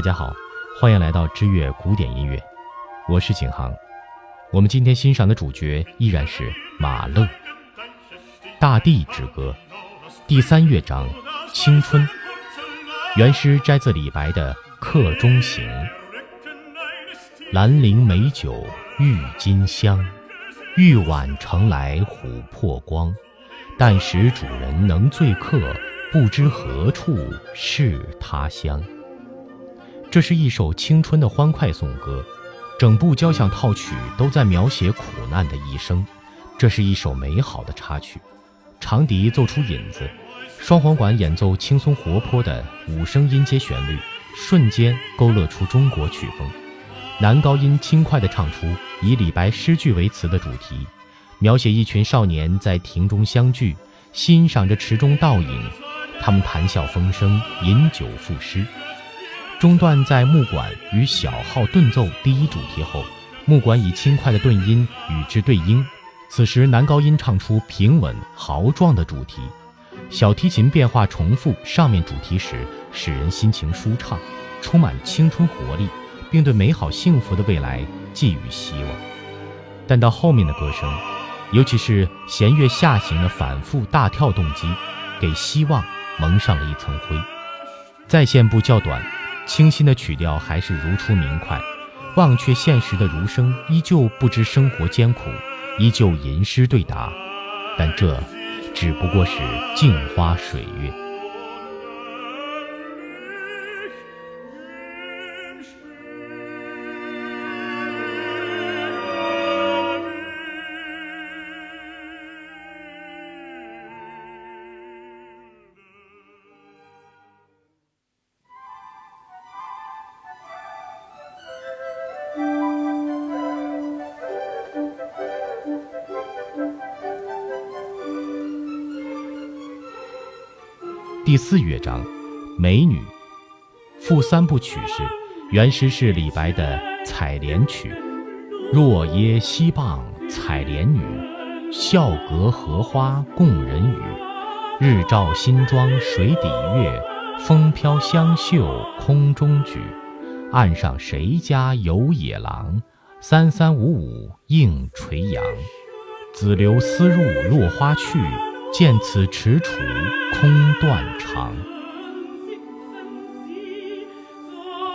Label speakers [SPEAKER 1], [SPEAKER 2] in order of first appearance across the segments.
[SPEAKER 1] 大家好，欢迎来到知乐古典音乐，我是景航。我们今天欣赏的主角依然是马勒，《大地之歌》第三乐章《青春》。原诗摘自李白的《客中行》：兰陵美酒郁金香，玉碗盛来琥珀光。但使主人能醉客，不知何处是他乡。这是一首青春的欢快颂歌，整部交响套曲都在描写苦难的一生。这是一首美好的插曲，长笛奏出引子，双簧管演奏轻松活泼的五声音阶旋律，瞬间勾勒出中国曲风。男高音轻快地唱出以李白诗句为词的主题。描写一群少年在亭中相聚，欣赏着池中倒影，他们谈笑风生，饮酒赋诗。中段在木管与小号顿奏第一主题后，木管以轻快的顿音与之对应。此时男高音唱出平稳豪壮的主题，小提琴变化重复上面主题时，使人心情舒畅，充满青春活力，并对美好幸福的未来寄予希望。但到后面的歌声。尤其是弦乐下行的反复大跳动机，给希望蒙上了一层灰。再现部较短，清新的曲调还是如出明快。忘却现实的儒生依旧不知生活艰苦，依旧吟诗对答。但这只不过是镜花水月。第四乐章，美女，副三部曲是，原诗是李白的《采莲曲》：若耶溪傍采莲女，笑隔荷花共人语。日照新妆水底月，风飘香袖空中举。岸上谁家有野狼？三三五五映垂杨。子留丝入落花去。见此踟蹰空断肠。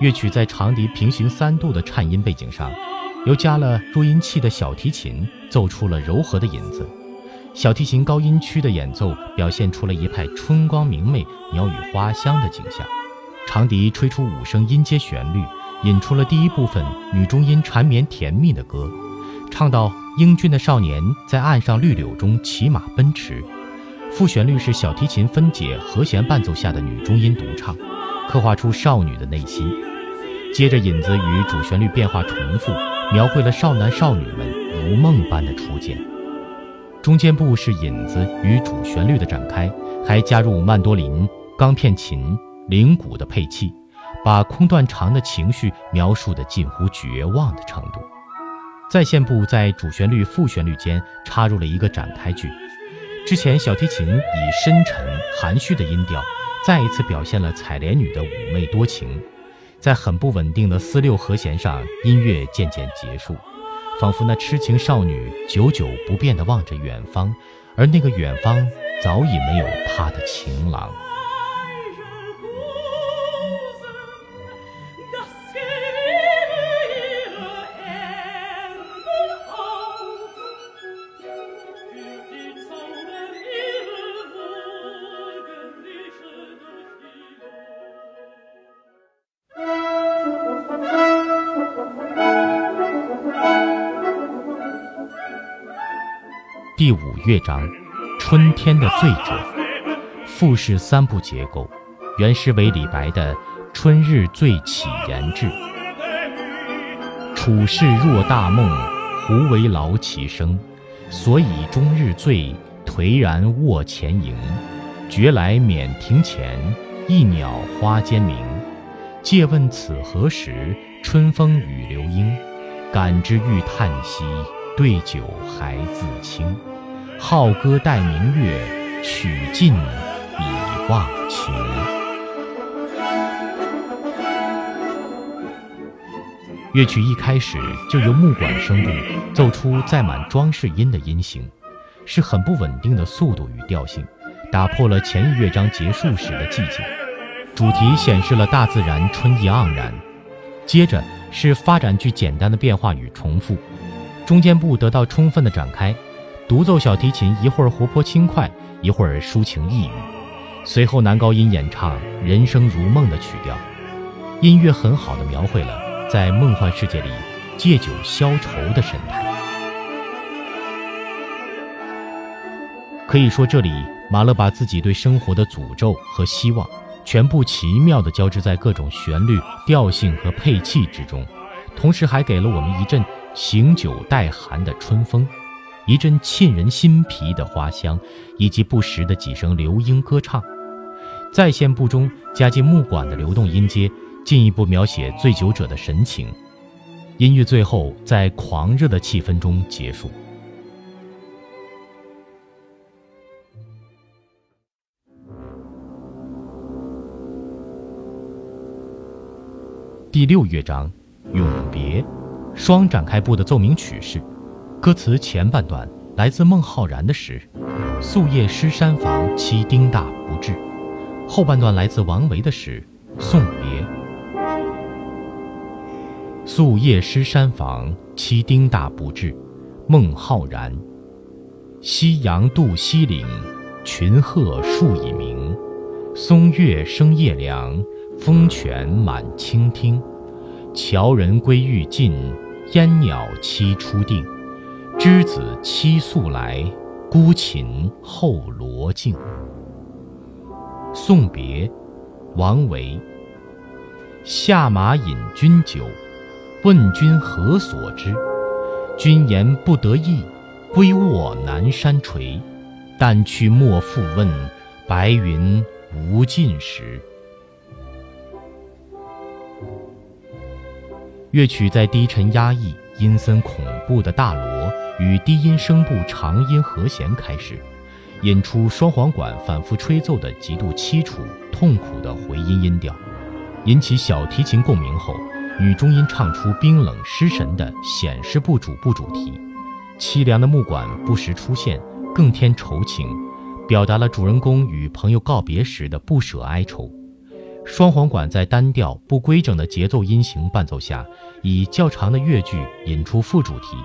[SPEAKER 1] 乐曲在长笛平行三度的颤音背景上，又加了弱音器的小提琴，奏出了柔和的引子。小提琴高音区的演奏表现出了一派春光明媚、鸟语花香的景象。长笛吹出五声音阶旋律，引出了第一部分女中音缠绵甜蜜的歌，唱到英俊的少年在岸上绿柳中骑马奔驰。副旋律是小提琴分解和弦伴奏下的女中音独唱，刻画出少女的内心。接着引子与主旋律变化重复，描绘了少男少女们如梦般的初见。中间部是引子与主旋律的展开，还加入曼多林、钢片琴、铃鼓的配器，把空断肠的情绪描述得近乎绝望的程度。再现部在主旋律副旋律间插入了一个展开句。之前，小提琴以深沉含蓄的音调，再一次表现了采莲女的妩媚多情。在很不稳定的四六和弦上，音乐渐渐结束，仿佛那痴情少女久久不变地望着远方，而那个远方早已没有她的情郎。第五乐章，春天的醉者，赋是三部结构，原诗为李白的《春日醉起言志》。处世若大梦，胡为劳其生？所以终日醉，颓然卧前营。觉来免庭前，一鸟花间鸣。借问此何时？春风与流莺。感之欲叹息。对酒还自清，浩歌待明月，曲尽已忘情。乐曲一开始就由木管声部奏出载满装饰音的音型，是很不稳定的速度与调性，打破了前一乐章结束时的寂静。主题显示了大自然春意盎然。接着是发展句简单的变化与重复，中间部得到充分的展开。独奏小提琴一会儿活泼轻快，一会儿抒情抑郁，随后男高音演唱《人生如梦》的曲调，音乐很好的描绘了。在梦幻世界里，借酒消愁的神态。可以说，这里马勒把自己对生活的诅咒和希望，全部奇妙地交织在各种旋律、调性和配器之中，同时还给了我们一阵醒酒带寒的春风，一阵沁人心脾的花香，以及不时的几声流莺歌唱。在线部中加进木管的流动音阶。进一步描写醉酒者的神情，音乐最后在狂热的气氛中结束。第六乐章《永别》，双展开部的奏鸣曲式，歌词前半段来自孟浩然的诗《宿夜诗山房期丁大不至》，后半段来自王维的诗《送别》。宿夜诗山房，期丁大不至。孟浩然。夕阳渡西岭，群鹤树已鸣。松月生夜凉，风泉满清听。樵人归欲尽，烟鸟栖初定。之子期宿来，孤琴后罗镜。送别，王维。下马饮君酒。问君何所之？君言不得意，归卧南山陲。但去莫复问，白云无尽时。乐曲在低沉压抑、阴森恐怖的大锣与低音声部长音和弦开始，引出双簧管反复吹奏的极度凄楚、痛苦的回音音调，引起小提琴共鸣后。女中音唱出冰冷失神的显示部主部主题，凄凉的木管不时出现，更添愁情，表达了主人公与朋友告别时的不舍哀愁。双簧管在单调不规整的节奏音型伴奏下，以较长的乐句引出副主题。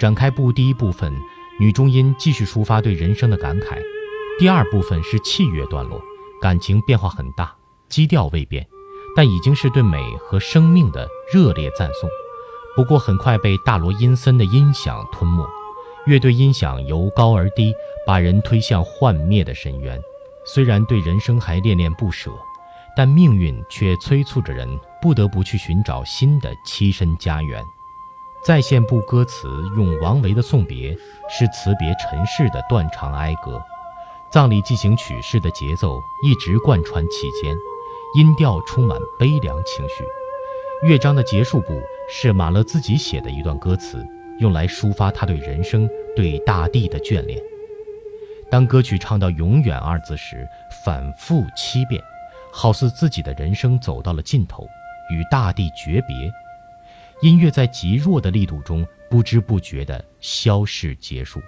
[SPEAKER 1] 展开部第一部分，女中音继续抒发对人生的感慨。第二部分是器乐段落，感情变化很大，基调未变。但已经是对美和生命的热烈赞颂，不过很快被大罗阴森的音响吞没。乐队音响由高而低，把人推向幻灭的深渊。虽然对人生还恋恋不舍，但命运却催促着人不得不去寻找新的栖身家园。在线部歌词用王维的送别，是辞别尘世的断肠哀歌，葬礼进行曲式的节奏一直贯穿其间。音调充满悲凉情绪，乐章的结束部是马勒自己写的一段歌词，用来抒发他对人生、对大地的眷恋。当歌曲唱到“永远”二字时，反复七遍，好似自己的人生走到了尽头，与大地诀别。音乐在极弱的力度中，不知不觉地消逝结束。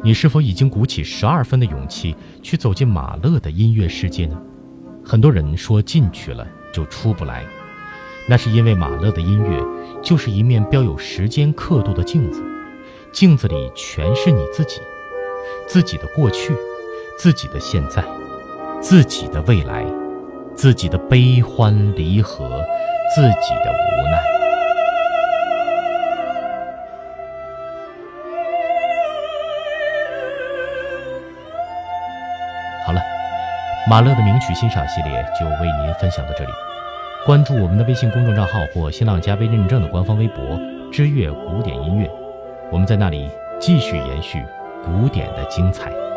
[SPEAKER 1] 你是否已经鼓起十二分的勇气去走进马勒的音乐世界呢？很多人说进去了就出不来，那是因为马勒的音乐就是一面标有时间刻度的镜子，镜子里全是你自己，自己的过去，自己的现在，自己的未来，自己的悲欢离合，自己的无奈。好了马勒的名曲欣赏系列就为您分享到这里。关注我们的微信公众账号或新浪加微认证的官方微博“知乐古典音乐”，我们在那里继续延续古典的精彩。